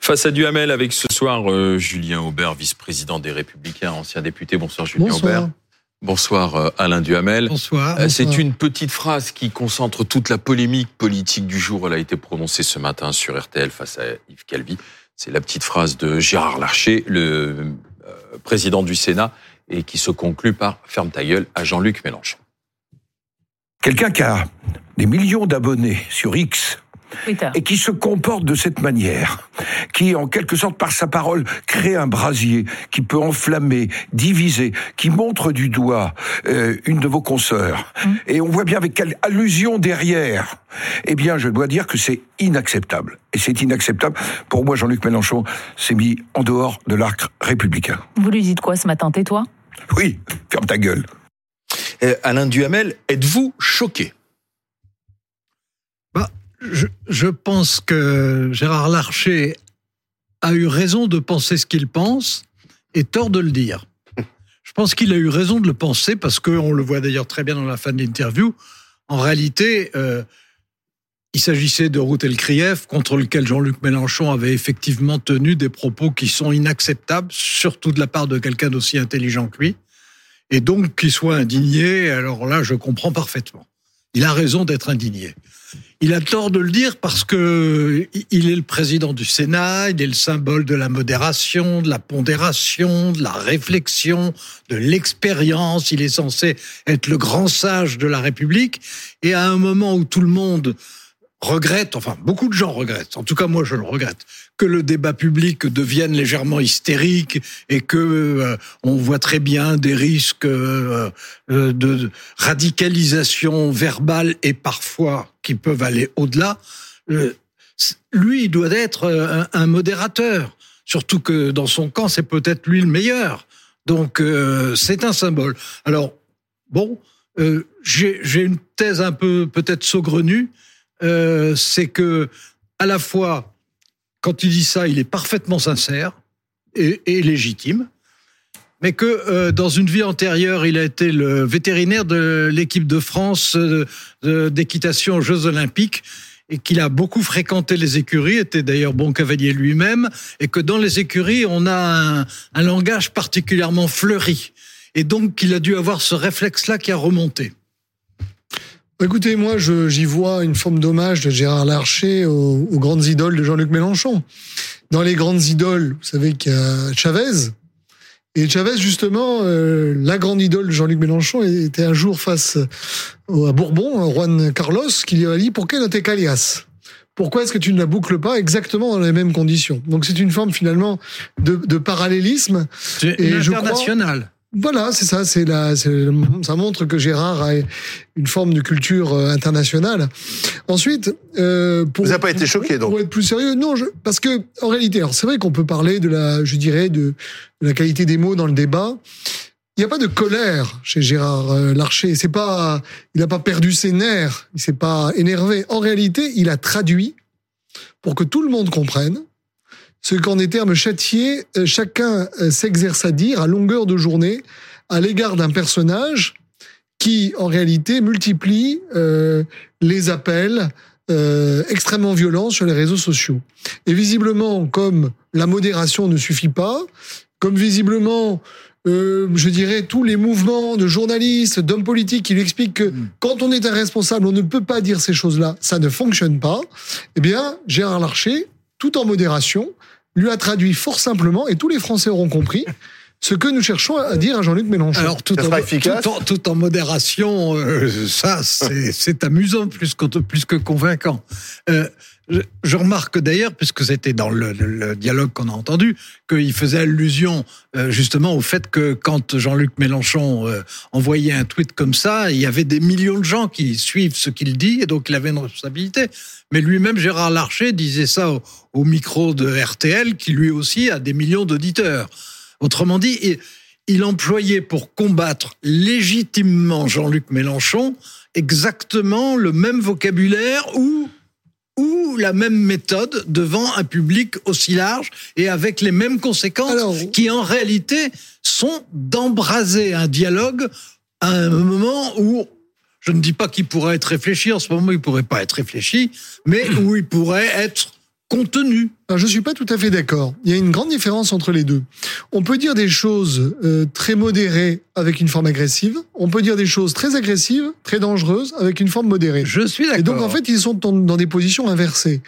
Face à Duhamel avec ce soir euh, Julien Aubert, vice-président des Républicains, ancien député. Bonsoir Julien Bonsoir. Aubert. Bonsoir euh, Alain Duhamel. Bonsoir. Euh, C'est une petite phrase qui concentre toute la polémique politique du jour. Elle a été prononcée ce matin sur RTL face à Yves Calvi. C'est la petite phrase de Gérard Larcher, le président du Sénat, et qui se conclut par ferme ta gueule à Jean-Luc Mélenchon. Quelqu'un qui a des millions d'abonnés sur X Twitter. et qui se comporte de cette manière, qui en quelque sorte par sa parole crée un brasier qui peut enflammer, diviser, qui montre du doigt euh, une de vos consoeurs, et on voit bien avec quelle allusion derrière, eh bien je dois dire que c'est inacceptable. Et c'est inacceptable. Pour moi, Jean-Luc Mélenchon s'est mis en dehors de l'arc républicain. Vous lui dites quoi ce matin? Tais-toi Oui, ferme ta gueule. Euh, Alain Duhamel, êtes-vous choqué? Bah, je, pense que Gérard Larcher a eu raison de penser ce qu'il pense et tort de le dire. Je pense qu'il a eu raison de le penser parce qu'on le voit d'ailleurs très bien dans la fin de l'interview. En réalité, euh, il s'agissait de Routel Krief, contre lequel Jean-Luc Mélenchon avait effectivement tenu des propos qui sont inacceptables, surtout de la part de quelqu'un d'aussi intelligent que lui. Et donc, qu'il soit indigné, alors là, je comprends parfaitement. Il a raison d'être indigné. Il a tort de le dire parce que il est le président du Sénat, il est le symbole de la modération, de la pondération, de la réflexion, de l'expérience. Il est censé être le grand sage de la République. Et à un moment où tout le monde regrette, enfin beaucoup de gens regrettent, en tout cas moi je le regrette, que le débat public devienne légèrement hystérique et que euh, on voit très bien des risques euh, euh, de radicalisation verbale et parfois qui peuvent aller au-delà. Euh, lui, il doit être euh, un, un modérateur, surtout que dans son camp, c'est peut-être lui le meilleur. Donc c'est un symbole. Alors bon, j'ai une thèse un peu peut-être saugrenue, c'est que à la fois quand il dit ça, il est parfaitement sincère et, et légitime, mais que euh, dans une vie antérieure, il a été le vétérinaire de l'équipe de France euh, d'équitation aux Jeux Olympiques et qu'il a beaucoup fréquenté les écuries, était d'ailleurs bon cavalier lui-même, et que dans les écuries, on a un, un langage particulièrement fleuri. Et donc qu'il a dû avoir ce réflexe-là qui a remonté. Écoutez, moi, j'y vois une forme d'hommage de Gérard Larcher aux, aux grandes idoles de Jean-Luc Mélenchon. Dans les grandes idoles, vous savez qu'il y a Chavez. Et Chavez, justement, euh, la grande idole de Jean-Luc Mélenchon était un jour face au- à Bourbon, à Juan Carlos, qui lui a dit Pourquoi ne te calias pourquoi est-ce que tu ne la boucles pas exactement dans les mêmes conditions? Donc c'est une forme finalement de, de parallélisme. C'est Et Voilà, c'est ça. C'est la, c'est- ça montre que Gérard a une forme de culture euh, internationale. Ensuite, euh, pour Vous n'avez pas été choqué, donc pour être plus sérieux, non, je, parce que en réalité, alors c'est vrai qu'on peut parler de la, je dirais, de, de la qualité des mots dans le débat. Il n'y a pas de colère chez Gérard euh, Larcher. C'est pas, il n'a pas perdu ses nerfs. Il s'est pas énervé. En réalité, il a traduit pour que tout le monde comprenne ce qu'en des termes châtiés, euh, chacun euh, s'exerce à dire à longueur de journée à l'égard d'un personnage qui, en réalité, multiplie euh, les appels euh, extrêmement violents sur les réseaux sociaux. Et visiblement, comme la modération ne suffit pas, comme visiblement, euh, je dirais, tous les mouvements de journalistes, d'hommes politiques qui lui expliquent que quand on est un responsable, on ne peut pas dire ces choses-là, ça ne fonctionne pas, eh bien, Gérard Larcher, tout en modération, lui a traduit fort simplement, et tous les Français auront compris, ce que nous cherchons à dire à Jean-Luc Mélenchon. Alors tout en, sera efficace tout en, tout en modération, euh, ça c'est c'est amusant plus que plus que convaincant. Euh, je, remarque d'ailleurs, puisque c'était dans le, dialogue qu'on a entendu, qu'il faisait allusion euh, justement au fait que quand Jean-Luc Mélenchon euh, envoyait un tweet comme ça, il y avait des millions de gens qui suivent ce qu'il dit, et donc il avait une responsabilité. Mais lui-même, Gérard Larcher, disait ça au, au micro de RTL, qui lui aussi a des millions d'auditeurs. Autrement dit, il, il employait pour combattre légitimement Jean-Luc Mélenchon exactement le même vocabulaire ou ou la même méthode devant un public aussi large et avec les mêmes conséquences Alors- qui en réalité sont d'embraser un dialogue à un moment où Je ne dis pas qu'il pourrait être réfléchi. En ce moment, il pourrait pas être réfléchi, mais où il pourrait être contenu. Alors, je suis pas tout à fait d'accord. Il y a une grande différence entre les deux. On peut dire des choses euh, très modérées avec une forme agressive. On peut dire des choses très agressives, très dangereuses avec une forme modérée. Je suis d'accord. Et donc, en fait, ils sont dans dans des positions inversées.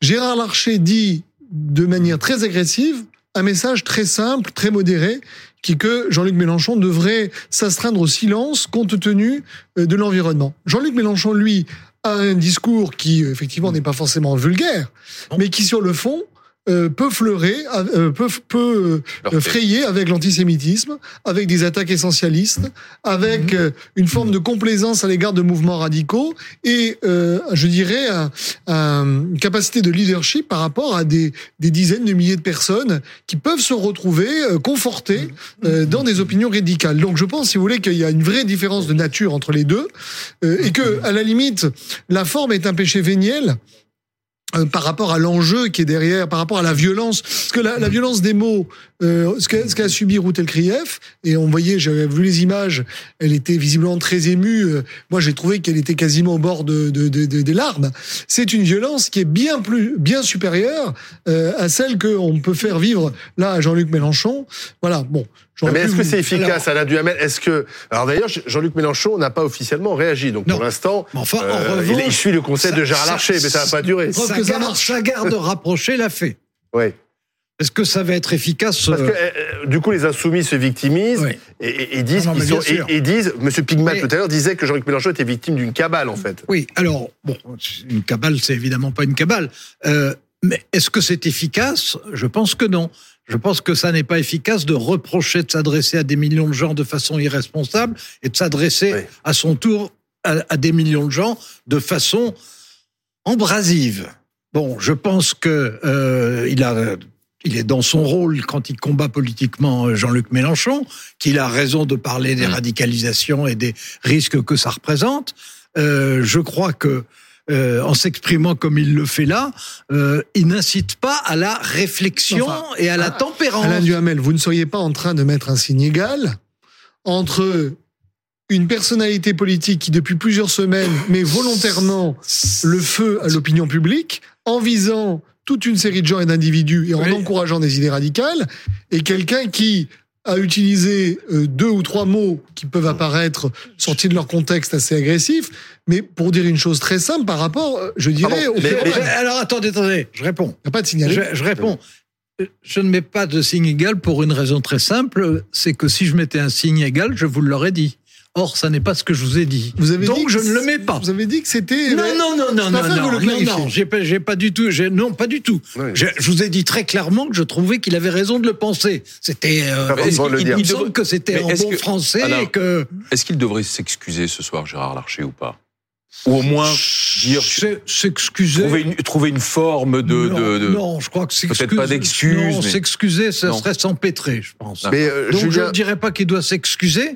Gérard Larcher dit de manière très agressive un message très simple, très modéré, qui est que Jean-Luc Mélenchon devrait s'astreindre au silence compte tenu euh, de l'environnement. Jean-Luc Mélenchon, lui, a un discours qui, effectivement, n'est pas forcément vulgaire, mais qui, sur le fond, euh, peut fleurer, euh, peut, peut euh, frayer avec l'antisémitisme, avec des attaques essentialistes, avec euh, une forme de complaisance à l'égard de mouvements radicaux et, je dirais, un- un- une capacité de leadership par rapport à des, des dizaines de milliers de personnes qui peuvent se retrouver confortées euh, dans des opinions radicales. Donc je pense, si vous voulez, qu'il y a une vraie différence de nature entre les deux et que, à la limite, la forme est un péché véniel euh, par rapport à l'enjeu qui est derrière, par rapport à la violence, parce que la, la violence des mots, euh, ce qu'a ce qu'a subi Ruth Elkrief, et on voyait, j'avais vu les images, elle était visiblement très émue. euh, moi, j'ai trouvé qu'elle était quasiment au bord de, de, de- de- des larmes. C'est une violence qui est bien plus, bien supérieure euh, à celle qu'on peut faire vivre là à Jean-Luc Mélenchon. Voilà. Bon. Mais est-ce que c'est efficace, Alain Duhamel? Est-ce que alors d'ailleurs Jean-Luc Mélenchon n'a pas officiellement réagi, donc Non. pour l'instant, Mais enfin, en euh, revanche, il, il suit le conseil de Gérard ça- Larcher, mais ça va pas durer. Ça garde, garde rapprochée l'a fait. Ouais. Est-ce que ça va être efficace Parce que euh, euh, du coup, les insoumis se victimisent Oui. et, et- et disent Non, non, sont et, disent. Monsieur Pigmal Mais- tout à l'heure disait que Jean-Luc Mélenchon était victime d'une cabale en fait. Oui, alors, bon, une cabale, c'est évidemment pas une cabale. Euh, mais est-ce que c'est efficace? Je pense que non. Je pense que ça n'est pas efficace de reprocher de s'adresser à des millions de gens de façon irresponsable et de s'adresser Oui. à son tour à, à des millions de gens de façon embrasive. Bon, je pense que euh, il a. Il est dans son rôle quand il combat politiquement euh, Jean-Luc Mélenchon, qu'il a raison de parler des radicalisations et des risques que ça représente. Euh, je crois que euh, en s'exprimant comme il le fait là, euh, il n'incite pas à la réflexion Enfin, et à la Alain- tempérance. Alain Duhamel, vous ne seriez pas en train de mettre un signe égal entre une personnalité politique qui, depuis plusieurs semaines, met volontairement le feu à l'opinion publique en visant toute une série de gens et d'individus et en Oui. encourageant des idées radicales, et quelqu'un qui a utilisé euh, deux ou trois mots qui peuvent apparaître sortis de leur contexte assez agressifs, mais pour dire une chose très simple par rapport, euh, je dirais, au mais- phénomène. mais- Il n'y Alors attendez, attendez, je réponds. a pas de signal. Je, je réponds. Je ne mets pas de signe égal pour une raison très simple, c'est que si je mettais un signe égal, je vous l'aurais dit. Or, ça n'est pas ce que je vous ai dit. Vous avez dit Donc, que je ne le mets pas. Vous avez dit que c'était. Non, non, non, non, non, non, non, non, j'ai pas, j'ai pas du tout, j'ai- non, pas du tout. Oui. Je, je vous ai dit très clairement que je trouvais qu'il avait raison de le penser. C'était, euh, il me semble que c'était en bon que- français Alors, et que Est-ce qu'il devrait s'excuser ce soir, Gérard Larcher, ou pas? Ou au moins dire s'excuser. trouver une, trouver une forme de, non, de, de- non, je crois que s'excuser. Peut-être pas mais- s'excuser, ce Non. serait s'empêtrer, je pense. Mais euh, Donc, je ne dirais pas qu'il doit s'excuser.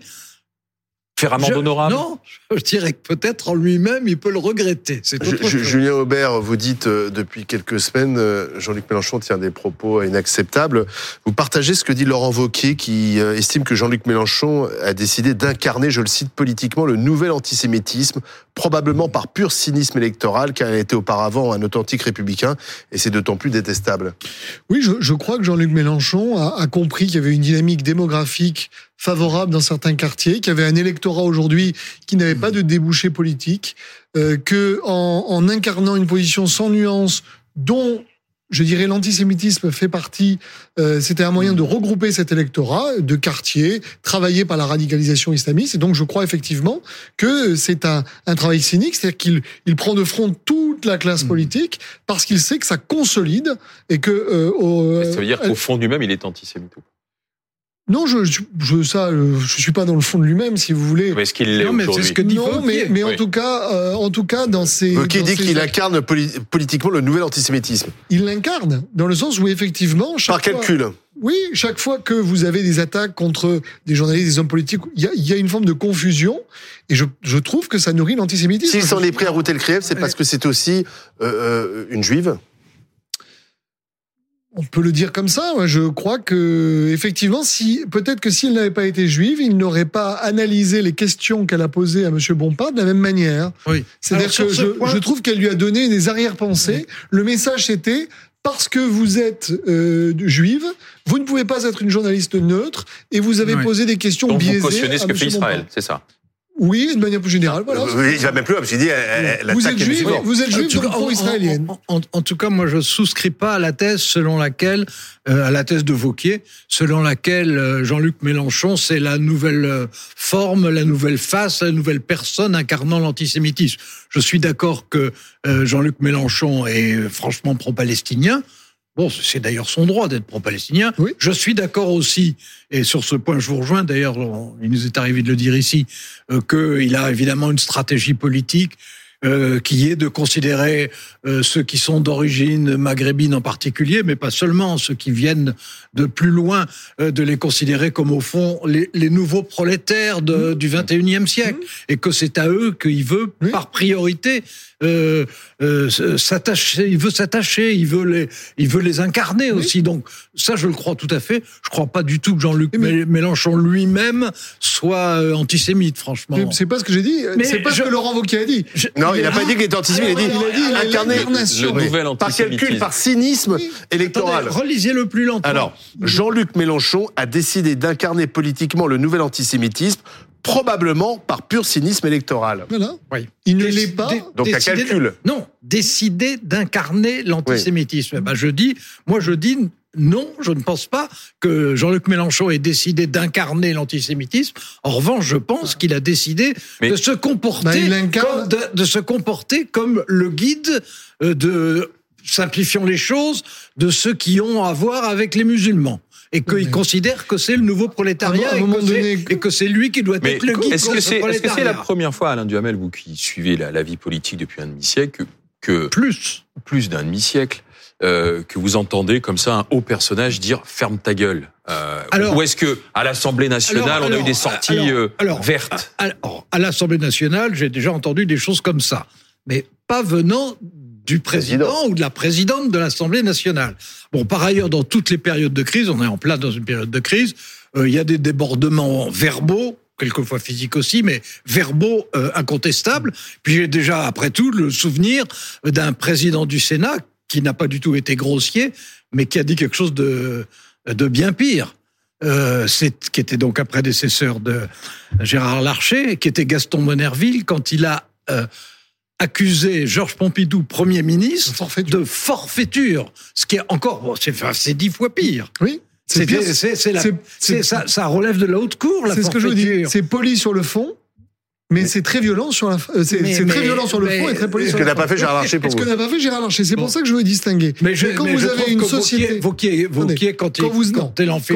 Faire amende Je- honorable Non, je dirais que peut-être en lui-même, il peut le regretter. C'est Ju- autre Ju- chose. Julien Aubert, vous dites euh, depuis quelques semaines, euh, Jean-Luc Mélenchon tient des propos inacceptables. Vous partagez ce que dit Laurent Wauquiez, qui euh, estime que Jean-Luc Mélenchon a décidé d'incarner, je le cite politiquement, le nouvel antisémitisme, probablement par pur cynisme électoral, car il a été auparavant un authentique républicain, et c'est d'autant plus détestable. Oui, je, je crois que Jean-Luc Mélenchon a, a compris qu'il y avait une dynamique démographique favorable dans certains quartiers, qu'il y avait un électorat aujourd'hui qui n'avait pas de débouché politique, euh, que en, en incarnant une position sans nuance, dont je dirais l'antisémitisme fait partie, euh, c'était un moyen de regrouper cet électorat de quartiers travaillé par la radicalisation islamiste. Et donc je crois effectivement que c'est un, un travail cynique, c'est-à-dire qu'il il prend de front toute la classe politique parce qu'il sait que ça consolide et que euh, au- Ça veut dire euh, qu'au fond du même, il est antisémite. Non, je, je, je- ça, euh, je suis pas dans le fond de lui-même, si vous voulez. Mais Est-ce qu'il l'est Non, mais c'est aujourd'hui ce que dit non, mais, mais en tout cas, euh, en tout cas, dans ces, Wauquiez dans dit qu'il incarne poli- politiquement le nouvel antisémitisme. il l'incarne dans le sens où effectivement, chaque Par fois- calcul. Oui, chaque fois que vous avez des attaques contre des journalistes, des hommes politiques, il y a, il y a une forme de confusion, et je, je trouve que ça nourrit l'antisémitisme. S'il s'en est pris à Routel Krief, c'est parce que c'est aussi euh, euh, une juive. On peut le dire comme ça. Moi, je crois que effectivement, si peut-être que s'il n'avait pas été juive, il n'aurait pas analysé les questions qu'elle a posées à Monsieur Bompard de la même manière. Oui. C'est-à-dire que ce je, point- je trouve qu'elle lui a donné des arrière-pensées. Le message c'était parce que vous êtes euh, juive, vous ne pouvez pas être une journaliste neutre et vous avez Oui. posé des questions Donc vous biaisées. cautionnez ce à que fait Monsieur Israël, c'est ça Oui, de manière plus générale. Voilà. Oui, il va même plus loin, parce qu'il dit, vous êtes juif, vous êtes En juif en- israélienne. En, en- en tout cas, moi, je souscris pas à la thèse selon laquelle, euh, à la thèse de Vauquier, selon laquelle euh, Jean-Luc Mélenchon, c'est la nouvelle euh, forme, la nouvelle face, la nouvelle personne incarnant l'antisémitisme. Je suis d'accord que euh, Jean-Luc Mélenchon est franchement pro-palestinien. Bon, c'est d'ailleurs son droit d'être pro-palestinien. Oui. Je suis d'accord aussi, et sur ce point je vous rejoins, d'ailleurs il nous est arrivé de le dire ici, euh, qu'il a évidemment une stratégie politique euh, qui est de considérer euh, ceux qui sont d'origine maghrébine en particulier, mais pas seulement, ceux qui viennent de plus loin, euh, de les considérer comme au fond les, les nouveaux prolétaires de- du 21e siècle, et que c'est à eux qu'il veut, par priorité, euh, euh, s'attacher. Il veut s'attacher, il veut les, il veut les incarner aussi. Donc ça, je le crois tout à fait. Je crois pas du tout que Jean-Luc mais- Mélenchon lui-même soit euh, antisémite, franchement. C'est pas ce que j'ai dit. C'est pas je- ce que Laurent Wauquiez a dit. Je- Non, il n'a pas dit qu'il était antisémite, il a dit, Il a dit, il a incarné. Le par calcul, par cynisme Oui. électoral. Attendez, relisez-le plus lentement. Alors, Jean-Luc Mélenchon a décidé d'incarner politiquement le nouvel antisémitisme, probablement par pur cynisme électoral. Voilà. Oui. Il ne l'est pas. Donc, à décider- calcul. Non, décider d'incarner l'antisémitisme. Ben, je dis, moi je dis non, je ne pense pas que Jean-Luc Mélenchon ait décidé d'incarner l'antisémitisme. En revanche, je pense qu'il a décidé Mais- de se comporter Ben, l'incarne. comme, de, de se comporter comme le guide euh, de simplifions les choses de ceux qui ont à voir avec les musulmans. Et qu'il mais- considère que c'est le nouveau prolétariat À un et, moment que c'est- donné- et que c'est lui qui doit Mais être le guide est-ce que ce c'est est -ce c'est la première fois, Alain Duhamel, vous qui suivez la, la vie politique depuis un demi-siècle, que, que Plus. plus d'un demi-siècle, euh, que vous entendez comme ça un haut personnage dire ferme ta gueule euh, Alors- Ou est-ce que à l'Assemblée nationale Alors, on a eu des sorties alors, euh, alors, vertes? Alors, à l'Assemblée nationale, j'ai déjà entendu des choses comme ça, mais pas venant du président, Président. ou de la présidente de l'Assemblée nationale. Bon, par ailleurs, dans toutes les périodes de crise, on est en plein dans une période de crise, euh, il y a des débordements verbaux, quelquefois physiques aussi, mais verbaux euh, incontestables. Puis j'ai déjà, après tout, le souvenir d'un président du Sénat qui n'a pas du tout été grossier, mais qui a dit quelque chose de, de bien pire. Euh, c'est qui était donc un prédécesseur de Gérard Larcher, qui était Gaston Monerville, quand il a euh, accusé Georges Pompidou, Premier ministre, De forfaiture. de forfaiture. Ce qui est encore, bon, c'est c'est dix fois pire. Oui. C'est c'est- ça, ça relève de la haute cour, la C'est ce que je dis. C'est poli sur le fond, mais c'est très violent sur la. euh, C'est très mais- violent sur le fond et très poli Ce sur que la n'a pas fait Gérard Larcher pour Ce vous. que n'a pas fait Gérard Larcher? C'est Bon. pour ça que je veux distinguer. Mais, je, quand mais vous je avez une que société. Quand,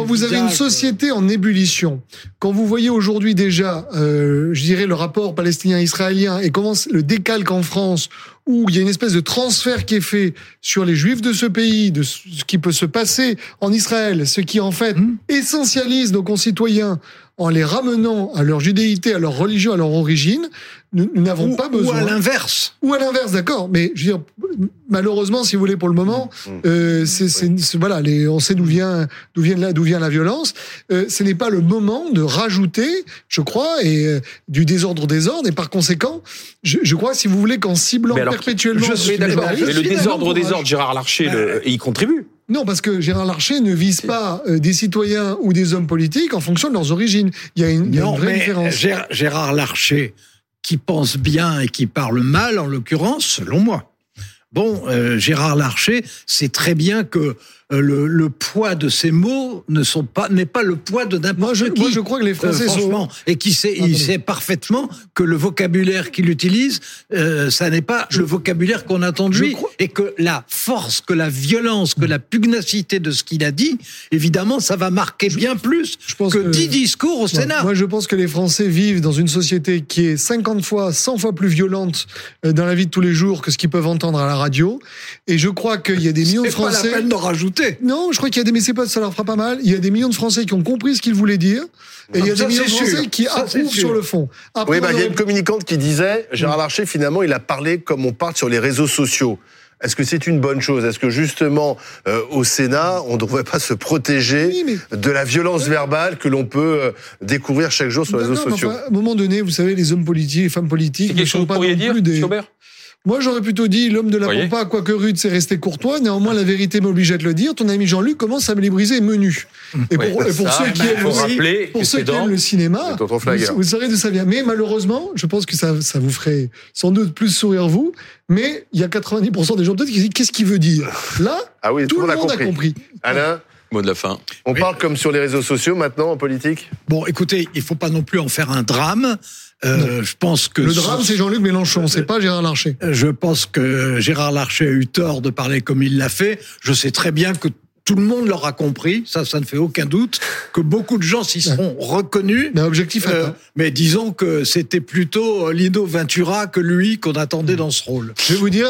vous- avez une société en ébullition, quand vous voyez aujourd'hui déjà, euh, je dirais, le rapport palestinien-israélien et comment le décalque en France, où il y a une espèce de transfert qui est fait sur les juifs de ce pays, de ce qui peut se passer en Israël, ce qui en fait Hmm. essentialise nos concitoyens en les ramenant à leur judéité, à leur religion, à leur origine, nous n'avons ou, pas ou besoin. à l'inverse. Ou à l'inverse, d'accord. Mais je veux dire, malheureusement, si vous voulez, pour le moment, Mm. euh, c'est, voilà, les, on sait d'où vient, d'où vient la, d'où vient la violence. Euh, ce n'est pas le moment de rajouter, je crois, et euh, du désordre désordre. Et par conséquent, je, je crois, si vous voulez, qu'en ciblant Mais alors, perpétuellement, je suis Mais d'accord. bah, je Mais le désordre désordre. Gérard Larcher, le- et il contribue. Non, parce que Gérard Larcher ne vise pas des citoyens ou des hommes politiques en fonction de leurs origines. Il y a une, il y a Non, une vraie mais différence. Gérard, Gérard Larcher, qui pense bien et qui parle mal, en l'occurrence, selon moi. Bon, euh, Gérard Larcher sait très bien que le, le poids de ses mots ne sont pas n'est pas le poids de n'importe qui. moi, je crois que les Euh, Français sont. franchement, et qui sait, il sait parfaitement que le vocabulaire qu'il utilise, euh, ça n'est pas le vocabulaire qu'on attend de lui, crois- et que la force, que la violence, que la pugnacité de ce qu'il a dit, évidemment, ça va marquer bien plus je pense que que- dix discours au Sénat. Moi, je pense que les Français vivent dans une société qui est 50 fois, 100 fois plus violente euh, dans la vie de tous les jours que ce qu'ils peuvent entendre à la radio. Et je crois qu'il y a des millions de C'est pas la Français. peine d'en rajouter. Non, je crois qu'il y a des, mais c'est pas, ça leur fera pas mal. Il y a des millions de Français qui ont compris ce qu'il voulait dire. Et il y a Ça, des millions de sûr. Français qui Ça, approuvent sur le fond. Après, Oui, bah, il y a une communicante qui disait Gérard Larcher, finalement, il a parlé comme on parle sur les réseaux sociaux. Est-ce que c'est une bonne chose? Est-ce que justement, euh, au Sénat, on ne devrait pas se protéger Oui, mais- de la violence verbale que l'on peut euh, découvrir chaque jour sur les réseaux mais sociaux? enfin, à un moment donné, vous savez, les hommes politiques, les femmes politiques, ne sont que vous pas pourriez non dire, plus des. Chaubert Moi, j'aurais plutôt dit l'homme de la Voyez pampa, quoique rude, c'est resté courtois. Néanmoins, la vérité m'oblige à te le dire. Ton ami Jean-Luc commence à me les briser menus. Et pour, Ouais, et pour ça, ceux qui aiment aussi- pour ceux qui le cinéma, vous, vous saurez d'où ça vient. Mais malheureusement, je pense que ça, ça vous ferait sans doute plus sourire vous. Mais il y a 90% des gens peut-être qui disent qu'est-ce qu'il veut dire? Là, Ah oui, tout le monde a compris. Alain, Mot de la fin. on parle comme sur les réseaux sociaux maintenant en politique? Bon, écoutez, il faut pas non plus en faire un drame. Euh, je pense que Le drame, c'est Jean-Luc Mélenchon, c'est pas Gérard Larcher. Je pense que Gérard Larcher a eu tort de parler comme il l'a fait. Je sais très bien que tout le monde l'aura compris, ça, ça ne fait aucun doute, que beaucoup de gens s'y seront reconnus. Mais objectif Euh, mais disons que c'était plutôt Lino Ventura que lui qu'on attendait dans ce rôle. Je vais vous dire,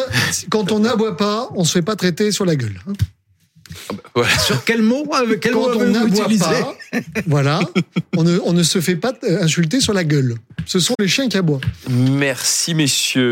quand on n'aboie pas, on se fait pas traiter sur la gueule. Sur quel mot euh, Quel mot Quand on utilisé pas, voilà, on ne, on ne se fait pas insulter sur la gueule. Ce sont les chiens qui aboient. Merci, messieurs.